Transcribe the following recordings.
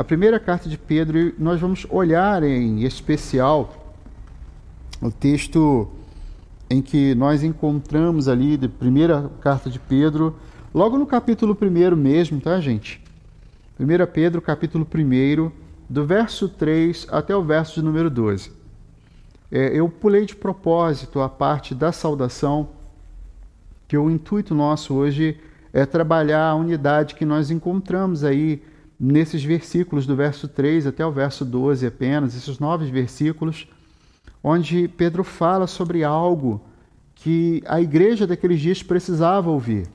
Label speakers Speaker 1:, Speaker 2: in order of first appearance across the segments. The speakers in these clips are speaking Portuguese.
Speaker 1: a primeira carta de Pedro nós vamos olhar em especial o texto em que nós encontramos ali, de primeira carta de Pedro, logo no capítulo 1 mesmo, tá, gente? 1 Pedro, capítulo 1, do verso 3 até o verso de número 12. É, eu pulei de propósito a parte da saudação, que o intuito nosso hoje é trabalhar a unidade que nós encontramos aí nesses versículos do verso 3 até o verso 12 apenas, esses nove versículos, onde Pedro fala sobre algo que a igreja daqueles dias precisava ouvir.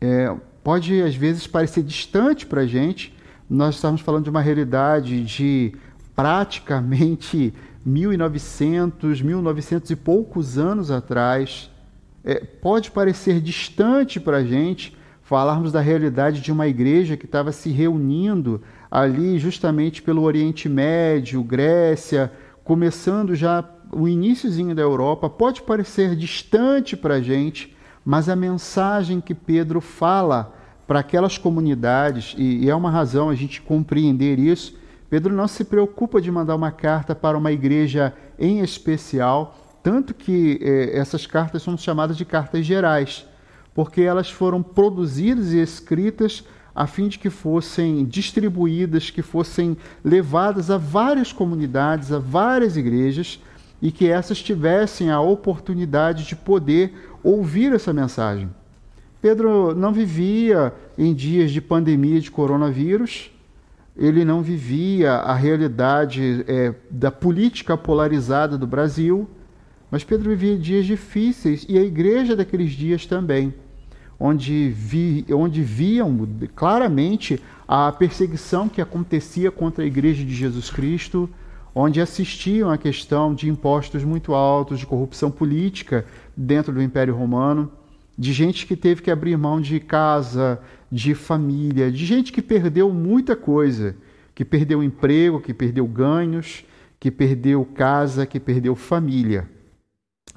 Speaker 1: É, pode às vezes parecer distante para a gente, nós estamos falando de uma realidade de praticamente 1900, 1900 e poucos anos atrás. É, pode parecer distante para a gente, falarmos da realidade de uma igreja que estava se reunindo ali justamente pelo Oriente Médio, Grécia, começando já o iníciozinho da Europa, pode parecer distante para a gente, mas a mensagem que Pedro fala para aquelas comunidades, e, é uma razão a gente compreender isso, Pedro não se preocupa de mandar uma carta para uma igreja em especial, tanto que eh, essas cartas são chamadas de cartas gerais porque elas foram produzidas e escritas a fim de que fossem distribuídas, que fossem levadas a várias comunidades, a várias igrejas, e que essas tivessem a oportunidade de poder ouvir essa mensagem. Pedro não vivia em dias de pandemia de coronavírus, ele não vivia a realidade é, da política polarizada do Brasil, mas Pedro vivia dias difíceis e a igreja daqueles dias também onde, vi, onde viam claramente a perseguição que acontecia contra a Igreja de Jesus Cristo, onde assistiam à questão de impostos muito altos, de corrupção política dentro do Império Romano, de gente que teve que abrir mão de casa, de família, de gente que perdeu muita coisa, que perdeu emprego, que perdeu ganhos, que perdeu casa, que perdeu família.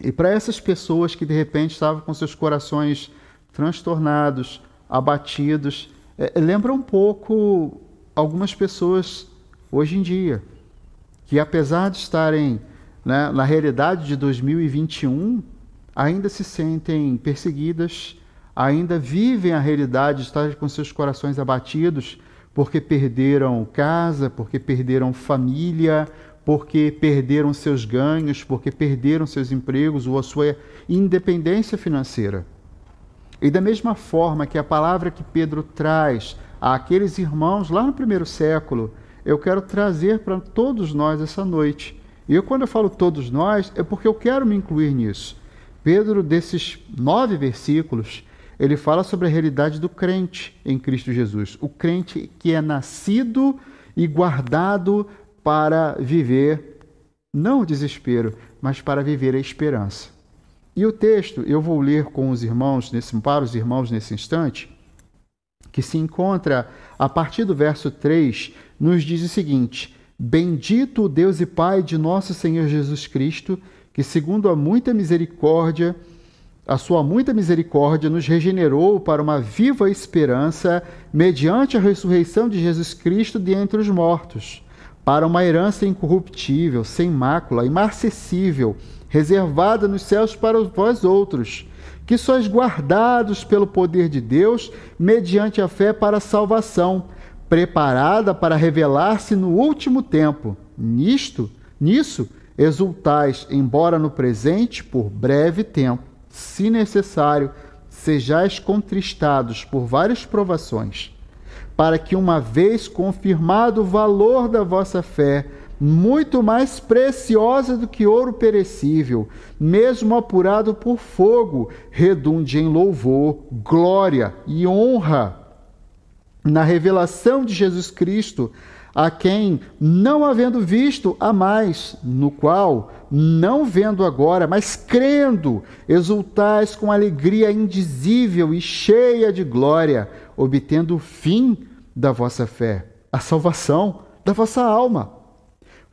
Speaker 1: E para essas pessoas que de repente estavam com seus corações transtornados, abatidos. É, lembra um pouco algumas pessoas hoje em dia, que apesar de estarem né, na realidade de 2021, ainda se sentem perseguidas, ainda vivem a realidade de estar com seus corações abatidos porque perderam casa, porque perderam família, porque perderam seus ganhos, porque perderam seus empregos ou a sua independência financeira. E da mesma forma que a palavra que Pedro traz àqueles irmãos lá no primeiro século, eu quero trazer para todos nós essa noite. E eu, quando eu falo todos nós, é porque eu quero me incluir nisso. Pedro, desses nove versículos, ele fala sobre a realidade do crente em Cristo Jesus. O crente que é nascido e guardado para viver, não o desespero, mas para viver a esperança. E o texto, eu vou ler com os irmãos, nesse, para os irmãos nesse instante, que se encontra a partir do verso 3, nos diz o seguinte: Bendito o Deus e Pai de nosso Senhor Jesus Cristo, que segundo a muita misericórdia, a sua muita misericórdia nos regenerou para uma viva esperança mediante a ressurreição de Jesus Cristo de entre os mortos, para uma herança incorruptível, sem mácula, imarcessível, reservada nos céus para vós outros, que sois guardados pelo poder de Deus mediante a fé para a salvação, preparada para revelar-se no último tempo. Nisto, nisso, exultais, embora no presente, por breve tempo, se necessário, sejais contristados por várias provações, para que, uma vez confirmado o valor da vossa fé, muito mais preciosa do que ouro perecível, mesmo apurado por fogo, redunde em louvor, glória e honra na revelação de Jesus Cristo, a quem, não havendo visto, a mais, no qual, não vendo agora, mas crendo, exultais com alegria indizível e cheia de glória, obtendo o fim da vossa fé, a salvação da vossa alma.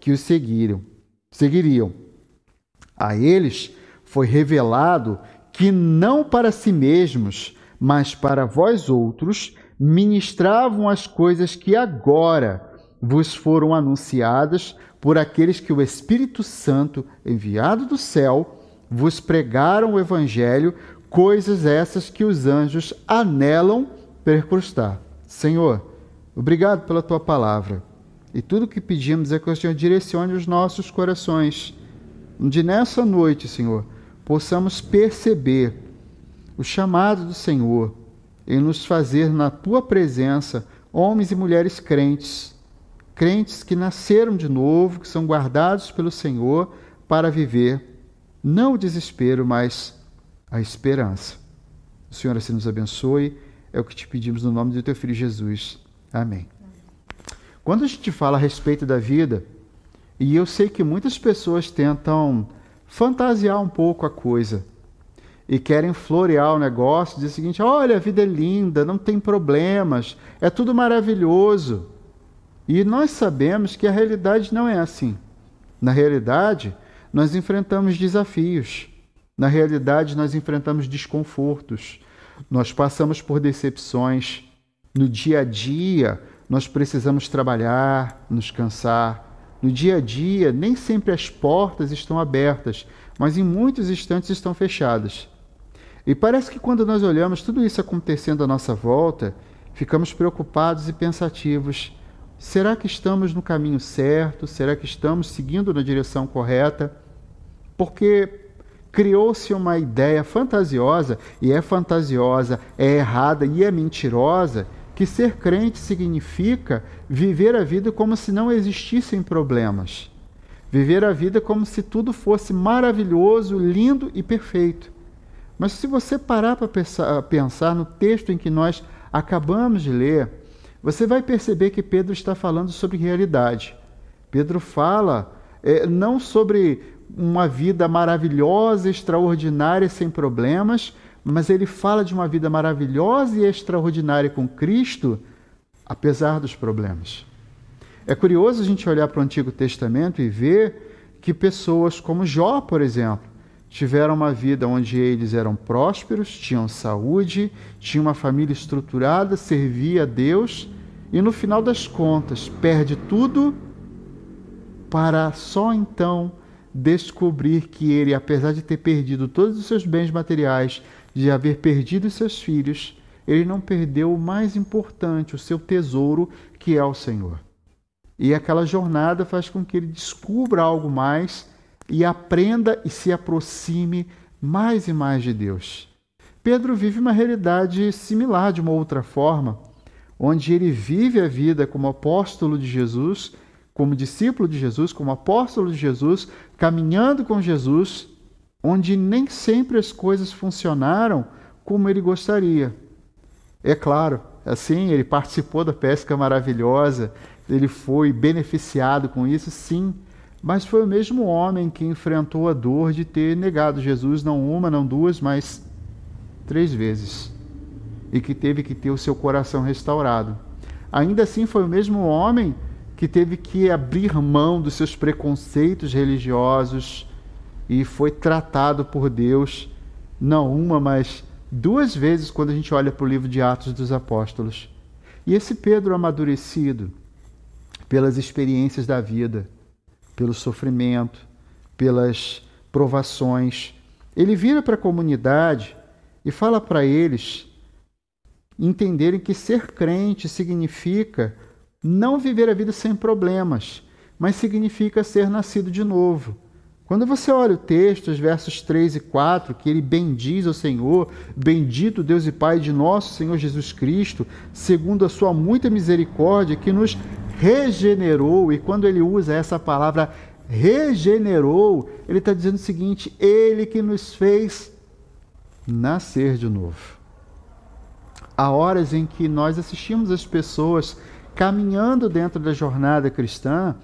Speaker 1: que os seguiram, seguiriam. A eles foi revelado que não para si mesmos, mas para vós outros, ministravam as coisas que agora vos foram anunciadas por aqueles que o Espírito Santo, enviado do céu, vos pregaram o Evangelho, coisas essas que os anjos anelam percrustar. Senhor, obrigado pela tua palavra. E tudo que pedimos é que o Senhor direcione os nossos corações, onde nessa noite, Senhor, possamos perceber o chamado do Senhor em nos fazer na tua presença homens e mulheres crentes, crentes que nasceram de novo, que são guardados pelo Senhor para viver não o desespero, mas a esperança. O Senhor assim nos abençoe, é o que te pedimos no nome do teu filho Jesus. Amém. Quando a gente fala a respeito da vida, e eu sei que muitas pessoas tentam fantasiar um pouco a coisa, e querem florear o negócio, dizer o seguinte: olha, a vida é linda, não tem problemas, é tudo maravilhoso. E nós sabemos que a realidade não é assim. Na realidade, nós enfrentamos desafios. Na realidade, nós enfrentamos desconfortos. Nós passamos por decepções. No dia a dia, nós precisamos trabalhar, nos cansar. No dia a dia, nem sempre as portas estão abertas, mas em muitos instantes estão fechadas. E parece que quando nós olhamos tudo isso acontecendo à nossa volta, ficamos preocupados e pensativos. Será que estamos no caminho certo? Será que estamos seguindo na direção correta? Porque criou-se uma ideia fantasiosa, e é fantasiosa, é errada e é mentirosa, que ser crente significa viver a vida como se não existissem problemas. Viver a vida como se tudo fosse maravilhoso, lindo e perfeito. Mas se você parar para pensar, no texto em que nós acabamos de ler, você vai perceber que Pedro está falando sobre realidade. Pedro fala é, não sobre uma vida maravilhosa, extraordinária, sem problemas, mas ele fala de uma vida maravilhosa e extraordinária com Cristo, apesar dos problemas. É curioso a gente olhar para o Antigo Testamento e ver que pessoas como Jó, por exemplo, tiveram uma vida onde eles eram prósperos, tinham saúde, tinham uma família estruturada, servia a Deus e no final das contas perde tudo para só então descobrir que ele, apesar de ter perdido todos os seus bens materiais, de haver perdido seus filhos, ele não perdeu o mais importante, o seu tesouro, que é o Senhor. E aquela jornada faz com que ele descubra algo mais e aprenda e se aproxime mais e mais de Deus. Pedro vive uma realidade similar de uma outra forma, onde ele vive a vida como apóstolo de Jesus, como discípulo de Jesus, como apóstolo de Jesus, caminhando com Jesus, onde nem sempre as coisas funcionaram como ele gostaria. É claro, assim, ele participou da pesca maravilhosa, ele foi beneficiado com isso, sim, mas foi o mesmo homem que enfrentou a dor de ter negado Jesus não uma, não duas, mas três vezes. E que teve que ter o seu coração restaurado. Ainda assim, foi o mesmo homem que teve que abrir mão dos seus preconceitos religiosos e foi tratado por Deus, não uma, mas duas vezes, quando a gente olha para o livro de Atos dos Apóstolos. E esse Pedro amadurecido pelas experiências da vida, pelo sofrimento, pelas provações. Ele vira para a comunidade e fala para eles entenderem que ser crente significa não viver a vida sem problemas, mas significa ser nascido de novo. Quando você olha o texto, os versos 3 e 4, que ele bendiz ao Senhor, bendito Deus e Pai de nosso Senhor Jesus Cristo, segundo a sua muita misericórdia, que nos regenerou, e quando ele usa essa palavra regenerou, ele está dizendo o seguinte: Ele que nos fez nascer de novo. Há horas em que nós assistimos as pessoas caminhando dentro da jornada cristã,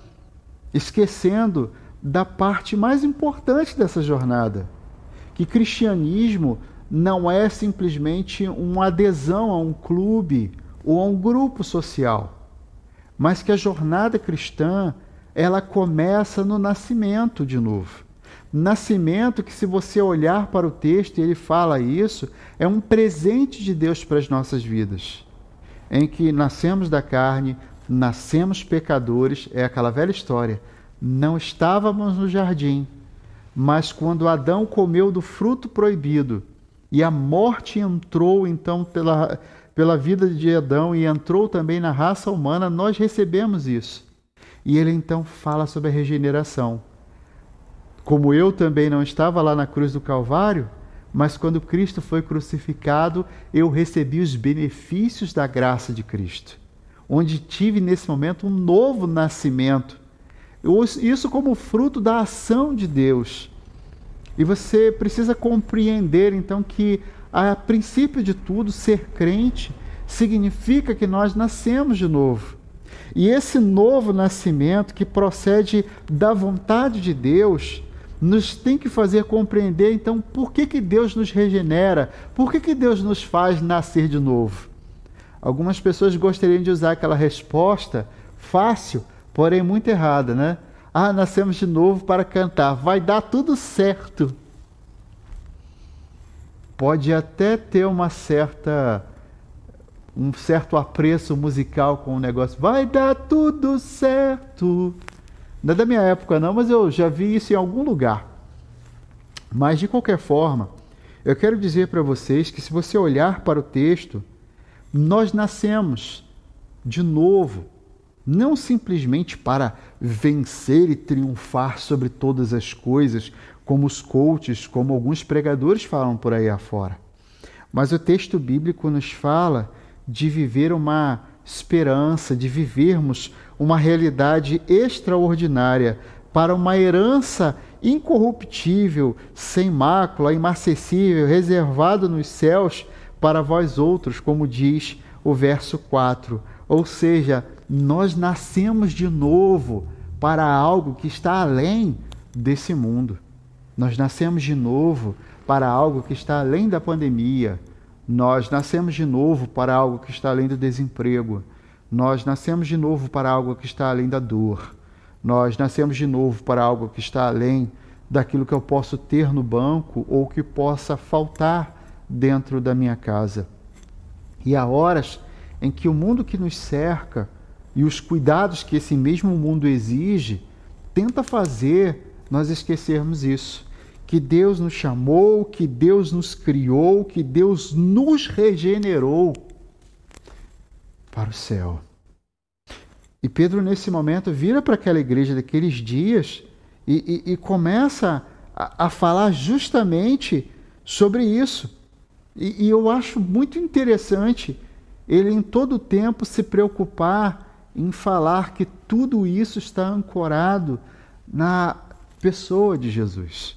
Speaker 1: esquecendo da parte mais importante dessa jornada, que cristianismo não é simplesmente uma adesão a um clube ou a um grupo social, mas que a jornada cristã ela começa no nascimento de novo. Nascimento que, se você olhar para o texto, e ele fala isso, é um presente de Deus para as nossas vidas, em que nascemos da carne, nascemos pecadores, é aquela velha história. Não estávamos no jardim, mas quando Adão comeu do fruto proibido e a morte entrou então pela, pela vida de Adão e entrou também na raça humana, nós recebemos isso. E ele então fala sobre a regeneração. Como eu também não estava lá na cruz do Calvário, mas quando Cristo foi crucificado, eu recebi os benefícios da graça de Cristo, onde tive nesse momento um novo nascimento. Isso como fruto da ação de Deus. E você precisa compreender então que, a princípio de tudo, ser crente significa que nós nascemos de novo. E esse novo nascimento que procede da vontade de Deus, nos tem que fazer compreender então por que, que Deus nos regenera, por que, que Deus nos faz nascer de novo. Algumas pessoas gostariam de usar aquela resposta fácil, porém muito errada, né? Ah, nascemos de novo para cantar, vai dar tudo certo. Pode até ter uma certa um certo apreço musical com o negócio, vai dar tudo certo. Não é da minha época, não, mas eu já vi isso em algum lugar. Mas, de qualquer forma, eu quero dizer para vocês que, se você olhar para o texto, nós nascemos de novo, não simplesmente para vencer e triunfar sobre todas as coisas, como os coaches, como alguns pregadores falam por aí afora. Mas o texto bíblico nos fala de viver uma esperança, de vivermos uma realidade extraordinária para uma herança incorruptível, sem mácula, imacessível, reservado nos céus para vós outros, como diz o verso 4. Ou seja, nós nascemos de novo para algo que está além desse mundo. Nós nascemos de novo para algo que está além da pandemia. Nós nascemos de novo para algo que está além do desemprego. Nós nascemos de novo para algo que está além da dor. Nós nascemos de novo para algo que está além daquilo que eu posso ter no banco ou que possa faltar dentro da minha casa. E há horas em que o mundo que nos cerca e os cuidados que esse mesmo mundo exige tenta fazer nós esquecermos isso. Que Deus nos chamou, que Deus nos criou, que Deus nos regenerou para o céu. E Pedro, nesse momento, vira para aquela igreja daqueles dias e, e, e começa a, a, falar justamente sobre isso. E, e eu acho muito interessante ele, em todo o tempo, se preocupar em falar que tudo isso está ancorado na pessoa de Jesus.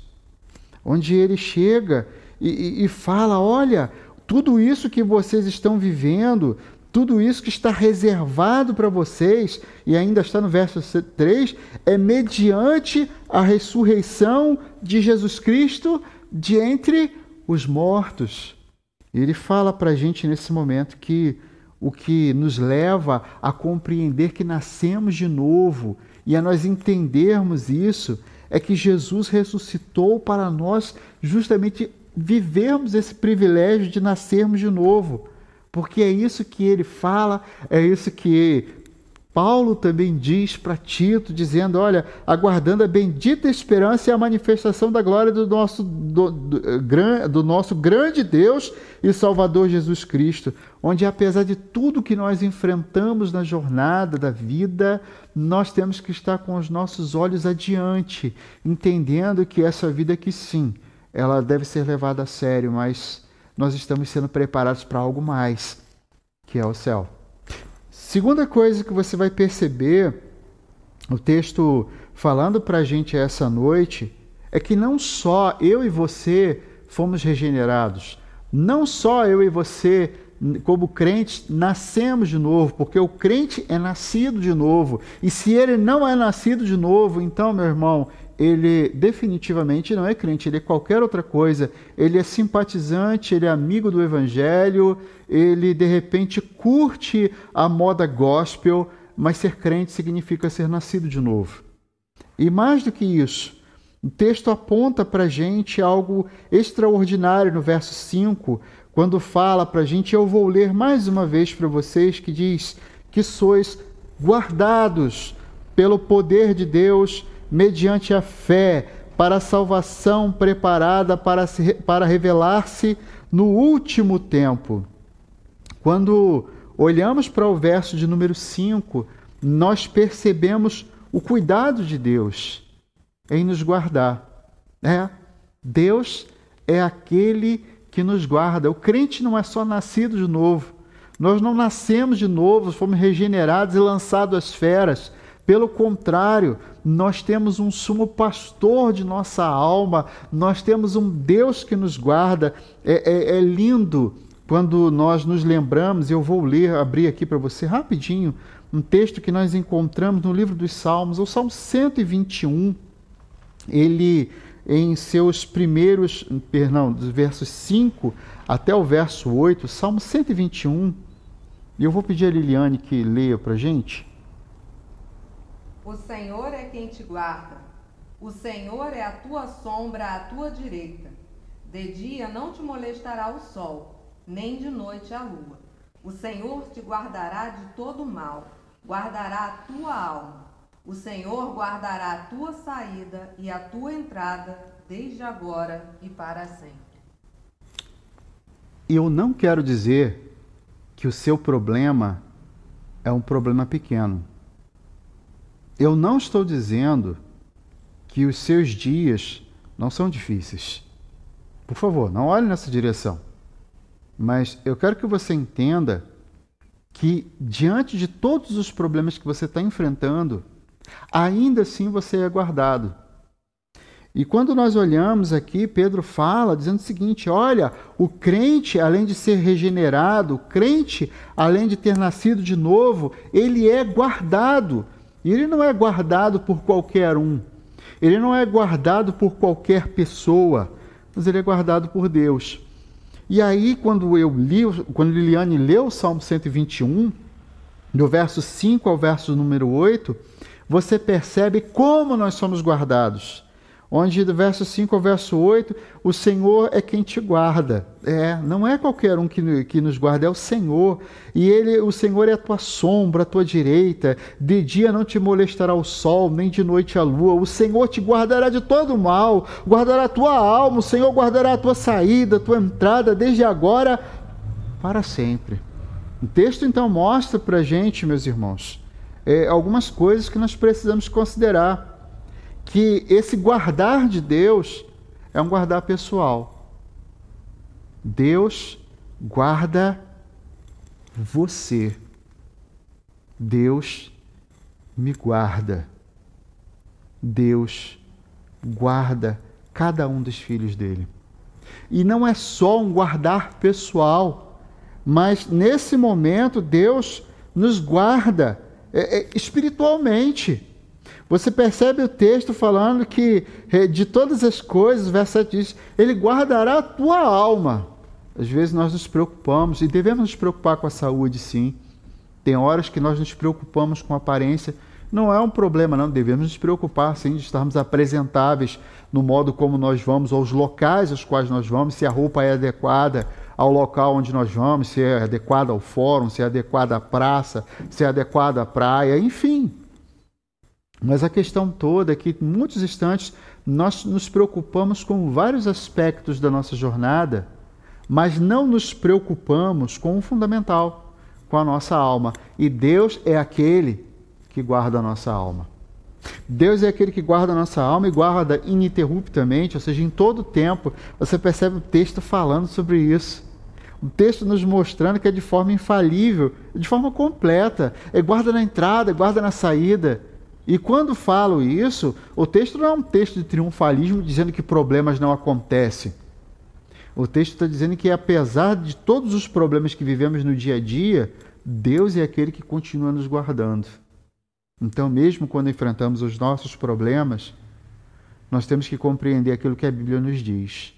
Speaker 1: Onde ele chega e, e, fala: olha, tudo isso que vocês estão vivendo, tudo isso que está reservado para vocês, e ainda está no verso 3, é mediante a ressurreição de Jesus Cristo de entre os mortos. Ele fala para a gente nesse momento que o que nos leva a compreender que nascemos de novo. E a nós entendermos isso é que Jesus ressuscitou para nós justamente vivermos esse privilégio de nascermos de novo. Porque é isso que ele fala, é isso que Paulo também diz para Tito, dizendo: olha, aguardando a bendita esperança e a manifestação da glória do nosso, do, do, do, nosso grande Deus e Salvador Jesus Cristo, onde, apesar de tudo que nós enfrentamos na jornada da vida, nós temos que estar com os nossos olhos adiante, entendendo que essa vida aqui sim, ela deve ser levada a sério, mas nós estamos sendo preparados para algo mais, que é o céu. Segunda coisa que você vai perceber, o texto falando para a gente essa noite, é que não só eu e você fomos regenerados, não só eu e você como crentes, nascemos de novo, porque o crente é nascido de novo. E se ele não é nascido de novo, então, meu irmão, ele definitivamente não é crente, ele é qualquer outra coisa. Ele é simpatizante, ele é amigo do evangelho, ele de repente curte a moda gospel, mas ser crente significa ser nascido de novo. E mais do que isso, o texto aponta para a gente algo extraordinário no verso 5, quando fala para a gente, eu vou ler mais uma vez para vocês, que diz que sois guardados pelo poder de Deus mediante a fé para a salvação preparada para, se, para revelar-se no último tempo. Quando olhamos para o verso de número 5, nós percebemos o cuidado de Deus em nos guardar. É, Deus é aquele que nos guarda. O crente não é só nascido de novo. Nós não nascemos de novo, fomos regenerados e lançados às feras. Pelo contrário, nós temos um sumo pastor de nossa alma, nós temos um Deus que nos guarda. É, é, é lindo quando nós nos lembramos, eu vou ler, abrir aqui para você rapidinho, um texto que nós encontramos no livro dos Salmos, o Salmo 121. Ele, em seus primeiros, perdão, dos versos 5 até o verso 8, Salmo 121, e eu vou pedir a Liliane que leia para gente.
Speaker 2: O Senhor é quem te guarda. O Senhor é a tua sombra à tua direita. De dia não te molestará o sol, nem de noite a lua. O Senhor te guardará de todo mal, guardará a tua alma. O Senhor guardará a tua saída e a tua entrada, desde agora e para sempre.
Speaker 1: Eu não quero dizer que o seu problema é um problema pequeno. Eu não estou dizendo que os seus dias não são difíceis. Por favor, não olhe nessa direção. Mas eu quero que você entenda que, diante de todos os problemas que você está enfrentando, ainda assim você é guardado. E quando nós olhamos aqui, Pedro fala dizendo o seguinte: olha, o crente, além de ser regenerado, o crente, além de ter nascido de novo, ele é guardado e ele não é guardado por qualquer um. Ele não é guardado por qualquer pessoa, mas ele é guardado por Deus. E aí, quando eu li, quando Liliane leu o Salmo 121, do verso 5 ao verso número 8, você percebe como nós somos guardados onde do verso 5 ao verso 8, o Senhor é quem te guarda. É, não é qualquer um que, que nos guarda, é o Senhor. E ele, o Senhor é a tua sombra, a tua direita. De dia não te molestará o sol, nem de noite a lua. O Senhor te guardará de todo mal, guardará a tua alma, o Senhor guardará a tua saída, a tua entrada, desde agora para sempre. O texto então mostra para a gente, meus irmãos, é, algumas coisas que nós precisamos considerar que esse guardar de Deus é um guardar pessoal. Deus guarda você. Deus me guarda. Deus guarda cada um dos filhos dele. E não é só um guardar pessoal, mas nesse momento Deus nos guarda é, é, espiritualmente. Você percebe o texto falando que de todas as coisas, o verso 7 diz: Ele guardará a tua alma. Às vezes nós nos preocupamos, e devemos nos preocupar com a saúde, sim. Tem horas que nós nos preocupamos com a aparência. Não é um problema, não. Devemos nos preocupar, sim, de estarmos apresentáveis no modo como nós vamos, aos locais aos quais nós vamos, se a roupa é adequada ao local onde nós vamos, se é adequada ao fórum, se é adequada à praça, se é adequada à praia, enfim. Mas a questão toda é que, em muitos instantes, nós nos preocupamos com vários aspectos da nossa jornada, mas não nos preocupamos com o fundamental, com a nossa alma. E Deus é aquele que guarda a nossa alma. Deus é aquele que guarda a nossa alma e guarda ininterruptamente, ou seja, em todo o tempo. Você percebe o texto falando sobre isso. O texto nos mostrando que é de forma infalível, de forma completa. É guarda na entrada, guarda na saída. E quando falo isso, o texto não é um texto de triunfalismo dizendo que problemas não acontecem. O texto está dizendo que, apesar de todos os problemas que vivemos no dia a dia, Deus é aquele que continua nos guardando. Então, mesmo quando enfrentamos os nossos problemas, nós temos que compreender aquilo que a Bíblia nos diz: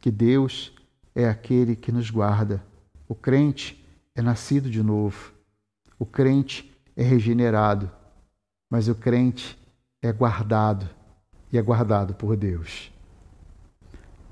Speaker 1: que Deus é aquele que nos guarda. O crente é nascido de novo. O crente é regenerado. Mas o crente é guardado e é guardado por Deus.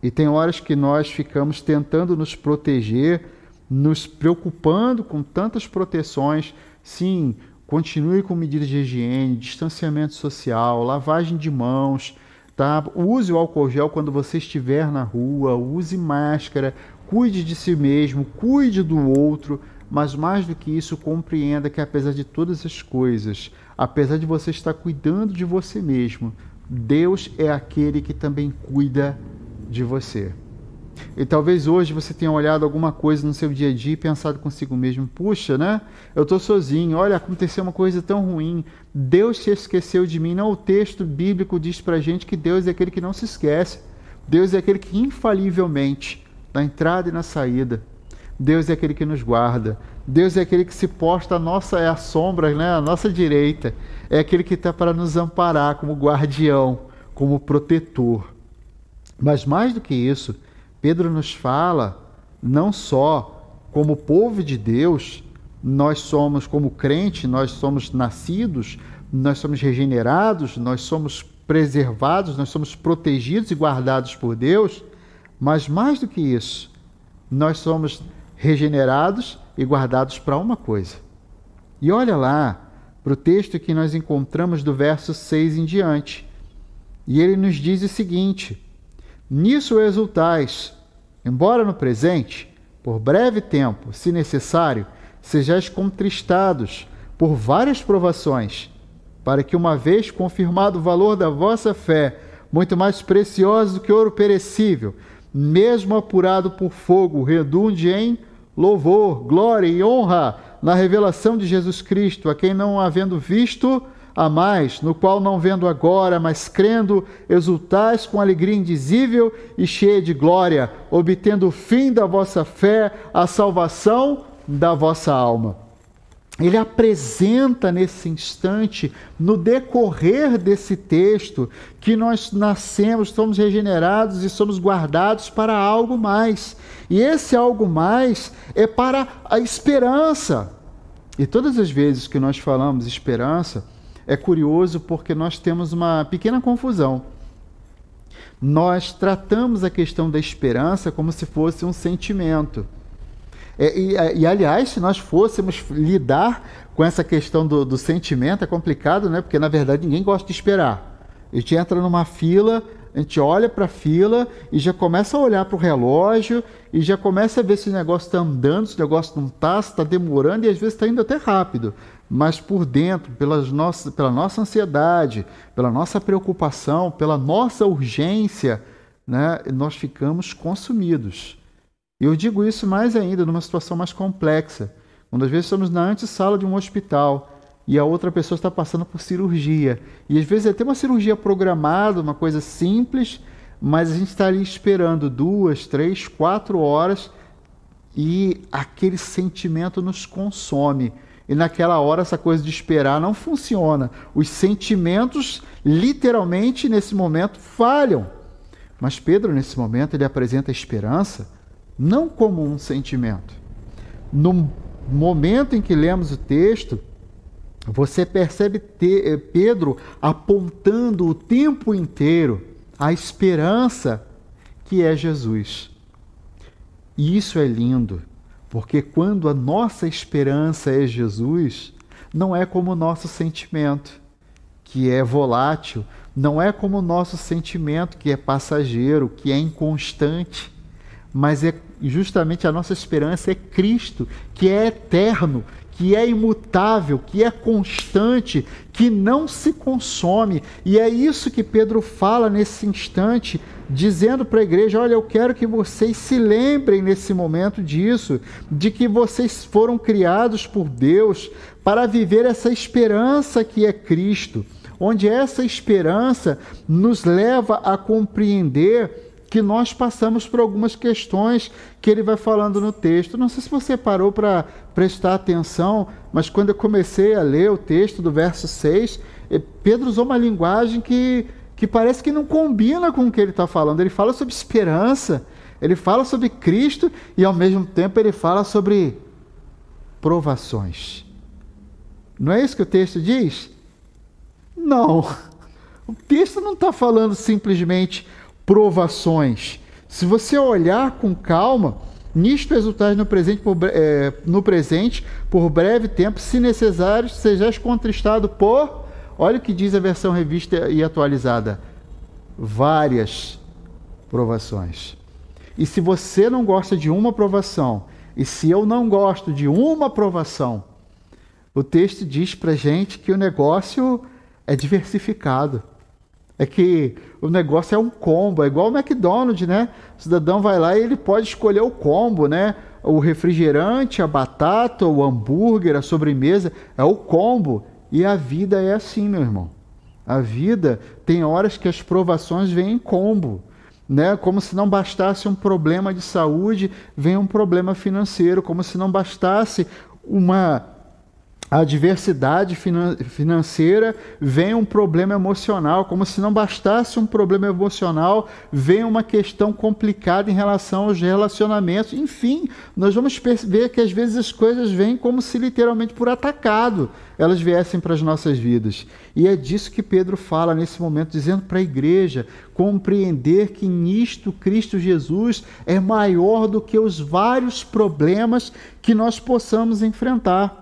Speaker 1: E tem horas que nós ficamos tentando nos proteger, nos preocupando com tantas proteções. Sim, continue com medidas de higiene, distanciamento social, lavagem de mãos, tá? Use o álcool gel quando você estiver na rua, use máscara, cuide de si mesmo, cuide do outro, mas mais do que isso, compreenda que apesar de todas as coisas, apesar de você estar cuidando de você mesmo, Deus é aquele que também cuida de você. E talvez hoje você tenha olhado alguma coisa no seu dia a dia e pensado consigo mesmo: puxa, né? Eu estou sozinho, olha, aconteceu uma coisa tão ruim. Deus se esqueceu de mim. Não, o texto bíblico diz para gente que Deus é aquele que não se esquece. Deus é aquele que infalivelmente, na entrada e na saída, Deus é aquele que nos guarda. Deus é aquele que se posta a nossa é a sombra, né? A nossa direita. É aquele que está para nos amparar como guardião, como protetor. Mas mais do que isso, Pedro nos fala não só como povo de Deus, nós somos como crente, nós somos nascidos, nós somos regenerados, nós somos preservados, nós somos protegidos e guardados por Deus, mas mais do que isso, nós somos regenerados e guardados para uma coisa. E olha lá para o texto que nós encontramos do verso 6 em diante. E ele nos diz o seguinte: Nisso exultais, embora no presente, por breve tempo, se necessário, sejais contristados por várias provações, para que, uma vez confirmado o valor da vossa fé, muito mais preciosa do que ouro perecível, mesmo apurado por fogo, redunde em louvor, glória e honra na revelação de Jesus Cristo, a quem não havendo visto, a mais, no qual não vendo agora, mas crendo, exultais com alegria indizível e cheia de glória, obtendo o fim da vossa fé, a salvação da vossa alma. Ele apresenta nesse instante, no decorrer desse texto, que nós nascemos, somos regenerados e somos guardados para algo mais. E esse algo mais é para a esperança. E todas as vezes que nós falamos esperança, é curioso porque nós temos uma pequena confusão. Nós tratamos a questão da esperança como se fosse um sentimento. É, e, e, e, aliás, se nós fôssemos lidar com essa questão do, do, sentimento, é complicado, né? Porque na verdade ninguém gosta de esperar. A gente entra numa fila, a gente olha para a fila e já começa a olhar para o relógio e já começa a ver se o negócio está andando, se o negócio não está, se está demorando e às vezes está indo até rápido mas por dentro, pelas nossas, pela nossa ansiedade, pela nossa preocupação, pela nossa urgência, né, nós ficamos consumidos. Eu digo isso mais ainda numa situação mais complexa, quando às vezes estamos na antessala de um hospital e a outra pessoa está passando por cirurgia. E às vezes é até uma cirurgia programada, uma coisa simples, mas a gente está ali esperando duas, três, quatro horas e aquele sentimento nos consome e naquela hora essa coisa de esperar não funciona. Os sentimentos, literalmente, nesse momento, falham. Mas Pedro, nesse momento, ele apresenta a esperança não como um sentimento. No momento em que lemos o texto, você percebe eh, Pedro apontando o tempo inteiro a esperança que é Jesus. E isso é lindo. Porque quando a nossa esperança é Jesus, não é como o nosso sentimento, que é volátil, não é como o nosso sentimento, que é passageiro, que é inconstante, mas é justamente a nossa esperança é Cristo, que é eterno, que é imutável, que é constante, que não se consome. E é isso que Pedro fala nesse instante, dizendo para a igreja: olha, eu quero que vocês se lembrem nesse momento disso, de que vocês foram criados por Deus para viver essa esperança que é Cristo, onde essa esperança nos leva a compreender que nós passamos por algumas questões que ele vai falando no texto. Não sei se você parou para prestar atenção, mas quando eu comecei a ler o texto do verso 6, eh, Pedro usou uma linguagem que, que parece que não combina com o que ele está falando. Ele fala sobre esperança, ele fala sobre Cristo e ao mesmo tempo ele fala sobre provações. Não é isso que o texto diz? Não. O texto não está falando simplesmente provações. Se você olhar com calma, nisto exultais no presente, por, é, no presente, por breve tempo, se necessário, sejais contristado por. Olha o que diz a versão revista e atualizada: várias provações. E se você não gosta de uma provação, e se eu não gosto de uma provação, o texto diz para gente que o negócio é diversificado. É que o negócio é um combo, é igual o McDonald's, né? O cidadão vai lá e ele pode escolher o combo, né? O refrigerante, a batata, o hambúrguer, a sobremesa, é o combo. E a vida é assim, meu irmão. A vida tem horas que as provações vêm em combo. Né? Como se não bastasse um problema de saúde, vem um problema financeiro, como se não bastasse uma a adversidade financeira vem um problema emocional, como se não bastasse um problema emocional, vem uma questão complicada em relação aos relacionamentos. Enfim, nós vamos perceber que às vezes as coisas vêm como se literalmente por atacado elas viessem para as nossas vidas. E é disso que Pedro fala nesse momento, dizendo para a igreja compreender que nisto Cristo Jesus é maior do que os vários problemas que nós possamos enfrentar.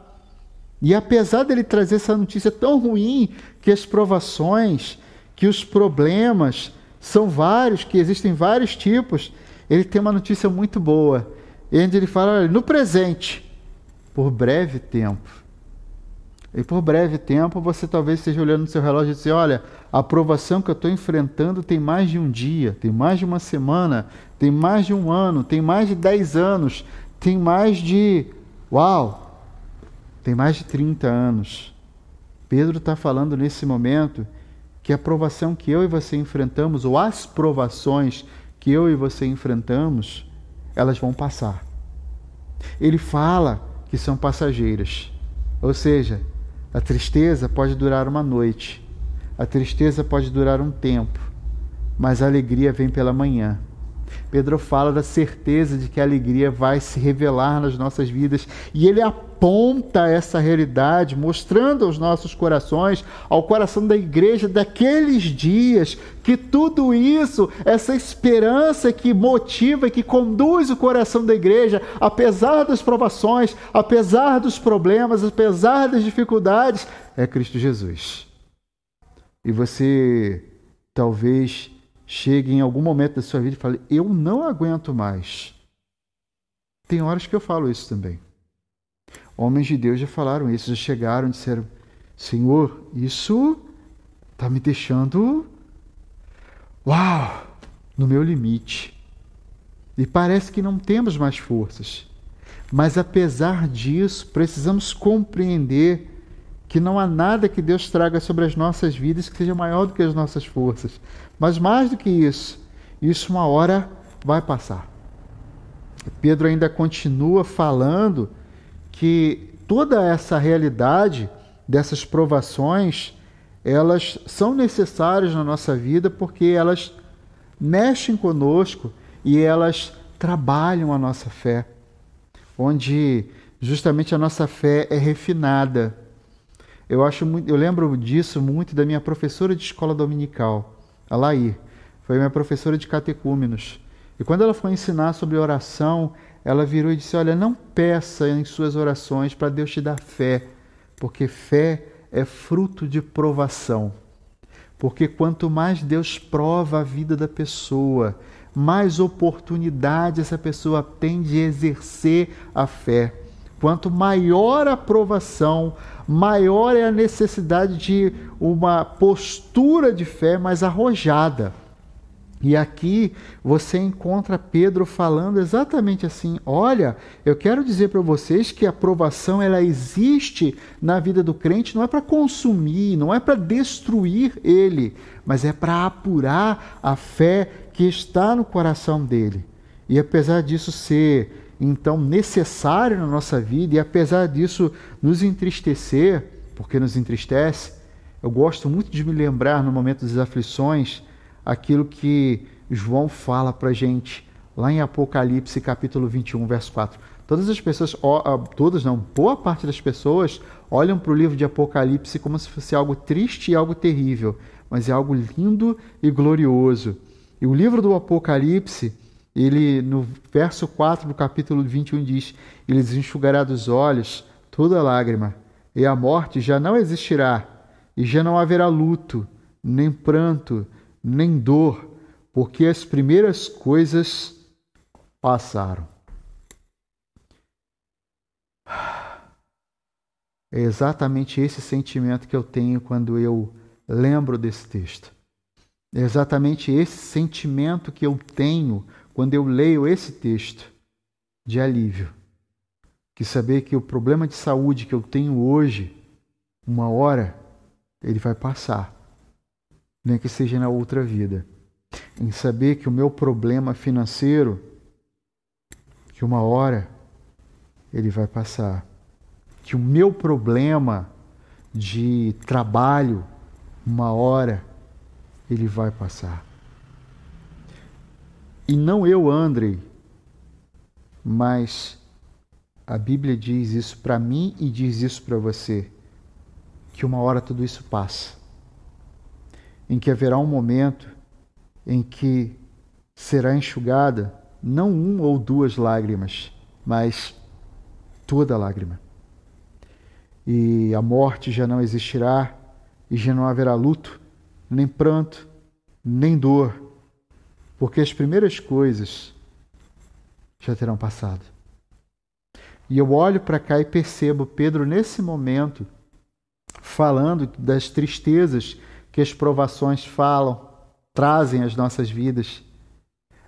Speaker 1: E apesar dele trazer essa notícia tão ruim, que as provações, que os problemas são vários, que existem vários tipos, ele tem uma notícia muito boa. Onde ele fala: no presente, por breve tempo. E por breve tempo você talvez esteja olhando no seu relógio e dizer: olha, a provação que eu estou enfrentando tem mais de um dia, tem mais de uma semana, tem mais de um ano, tem mais de dez anos, tem mais de. Uau! Tem mais de 30 anos. Pedro está falando nesse momento que a provação que eu e você enfrentamos, ou as provações que eu e você enfrentamos, elas vão passar. Ele fala que são passageiras. Ou seja, a tristeza pode durar uma noite, a tristeza pode durar um tempo, mas a alegria vem pela manhã. Pedro fala da certeza de que a alegria vai se revelar nas nossas vidas e ele aponta essa realidade, mostrando aos nossos corações, ao coração da igreja daqueles dias, que tudo isso, essa esperança que motiva que conduz o coração da igreja, apesar das provações, apesar dos problemas, apesar das dificuldades, é Cristo Jesus. E você talvez chegue em algum momento da sua vida e fale: Eu não aguento mais. Tem horas que eu falo isso também. Homens de Deus já falaram isso, já chegaram e disseram: Senhor, isso está me deixando. Uau! No meu limite. E parece que não temos mais forças. Mas apesar disso, precisamos compreender que não há nada que Deus traga sobre as nossas vidas que seja maior do que as nossas forças. Mas mais do que isso, isso uma hora vai passar. Pedro ainda continua falando que toda essa realidade dessas provações, elas são necessárias na nossa vida porque elas mexem conosco e elas trabalham a nossa fé, onde justamente a nossa fé é refinada eu acho muito, eu lembro disso muito da minha professora de escola dominical, a Laí. Foi minha professora de catecúmenos. E quando ela foi ensinar sobre oração, ela virou e disse: "Olha, não peça em suas orações para Deus te dar fé, porque fé é fruto de provação. Porque quanto mais Deus prova a vida da pessoa, mais oportunidade essa pessoa tem de exercer a fé. Quanto maior a provação, maior é a necessidade de uma postura de fé mais arrojada. E aqui você encontra Pedro falando exatamente assim: olha, eu quero dizer para vocês que a aprovação ela existe na vida do crente, não é para consumir, não é para destruir ele, mas é para apurar a fé que está no coração dele. E apesar disso ser então necessário na nossa vida, e apesar disso nos entristecer, porque nos entristece, eu gosto muito de me lembrar no momento das aflições aquilo que João fala para gente lá em Apocalipse capítulo 21, verso 4. Todas as pessoas, todas não, boa parte das pessoas olham para o livro de Apocalipse como se fosse algo triste e algo terrível, mas é algo lindo e glorioso. E o livro do Apocalipse, ele no verso 4 do capítulo 21 diz: Ele enxugará dos olhos toda lágrima, e a morte já não existirá, e já não haverá luto, nem pranto, nem dor, porque as primeiras coisas passaram. É exatamente esse sentimento que eu tenho quando eu lembro desse texto. É exatamente esse sentimento que eu tenho quando eu leio esse texto de alívio. Que saber que o problema de saúde que eu tenho hoje, uma hora, ele vai passar. Nem que seja na outra vida. Em saber que o meu problema financeiro, que uma hora, ele vai passar que o meu problema de trabalho, uma hora, ele vai passar. E não eu, Andrei, mas a Bíblia diz isso para mim e diz isso para você, que uma hora tudo isso passa. Em que haverá um momento em que será enxugada não uma ou duas lágrimas, mas toda lágrima e a morte já não existirá, e já não haverá luto, nem pranto, nem dor, porque as primeiras coisas já terão passado. E eu olho para cá e percebo Pedro nesse momento falando das tristezas que as provações falam, trazem às nossas vidas.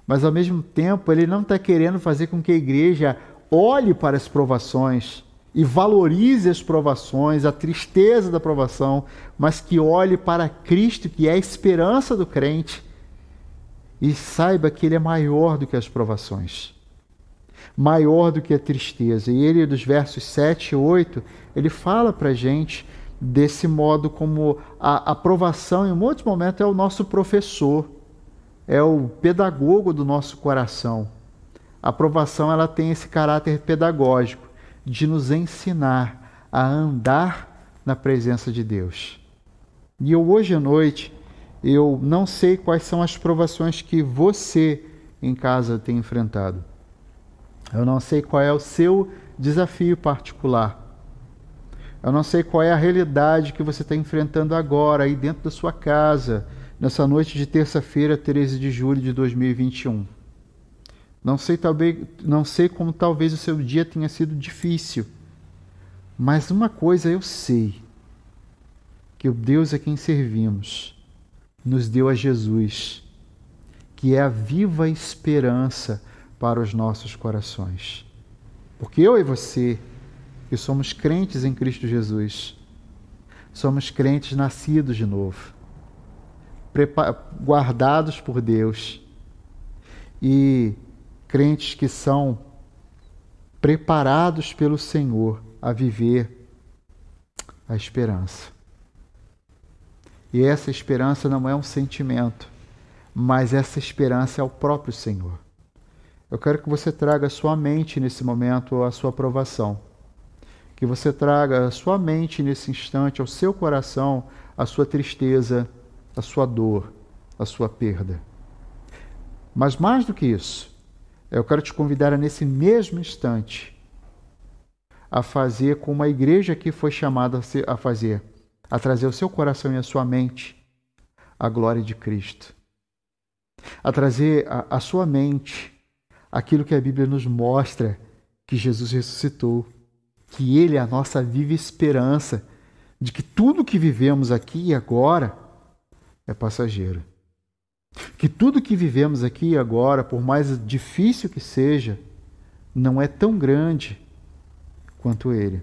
Speaker 1: Mas ao mesmo tempo, ele não está querendo fazer com que a igreja olhe para as provações e valorize as provações, a tristeza da provação, mas que olhe para Cristo, que é a esperança do crente, e saiba que Ele é maior do que as provações, maior do que a tristeza. E ele, dos versos 7 e 8, ele fala para a gente desse modo como a aprovação, em muitos momentos, é o nosso professor, é o pedagogo do nosso coração. A aprovação ela tem esse caráter pedagógico de nos ensinar a andar na presença de Deus. E eu hoje à noite, eu não sei quais são as provações que você em casa tem enfrentado. Eu não sei qual é o seu desafio particular. Eu não sei qual é a realidade que você está enfrentando agora, aí dentro da sua casa, nessa noite de terça-feira, 13 de julho de 2021. Não sei, talvez, não sei como talvez o seu dia tenha sido difícil, mas uma coisa eu sei: que o Deus a quem servimos nos deu a Jesus, que é a viva esperança para os nossos corações. Porque eu e você, que somos crentes em Cristo Jesus, somos crentes nascidos de novo, guardados por Deus e crentes que são preparados pelo Senhor a viver a esperança. E essa esperança não é um sentimento, mas essa esperança é o próprio Senhor. Eu quero que você traga a sua mente nesse momento a sua aprovação. Que você traga a sua mente nesse instante, ao seu coração, a sua tristeza, a sua dor, a sua perda. Mas mais do que isso, eu quero te convidar a, nesse mesmo instante a fazer como a igreja aqui foi chamada a fazer, a trazer o seu coração e a sua mente a glória de Cristo, a trazer a sua mente aquilo que a Bíblia nos mostra que Jesus ressuscitou, que Ele é a nossa viva esperança de que tudo que vivemos aqui e agora é passageiro. Que tudo que vivemos aqui e agora, por mais difícil que seja, não é tão grande quanto Ele.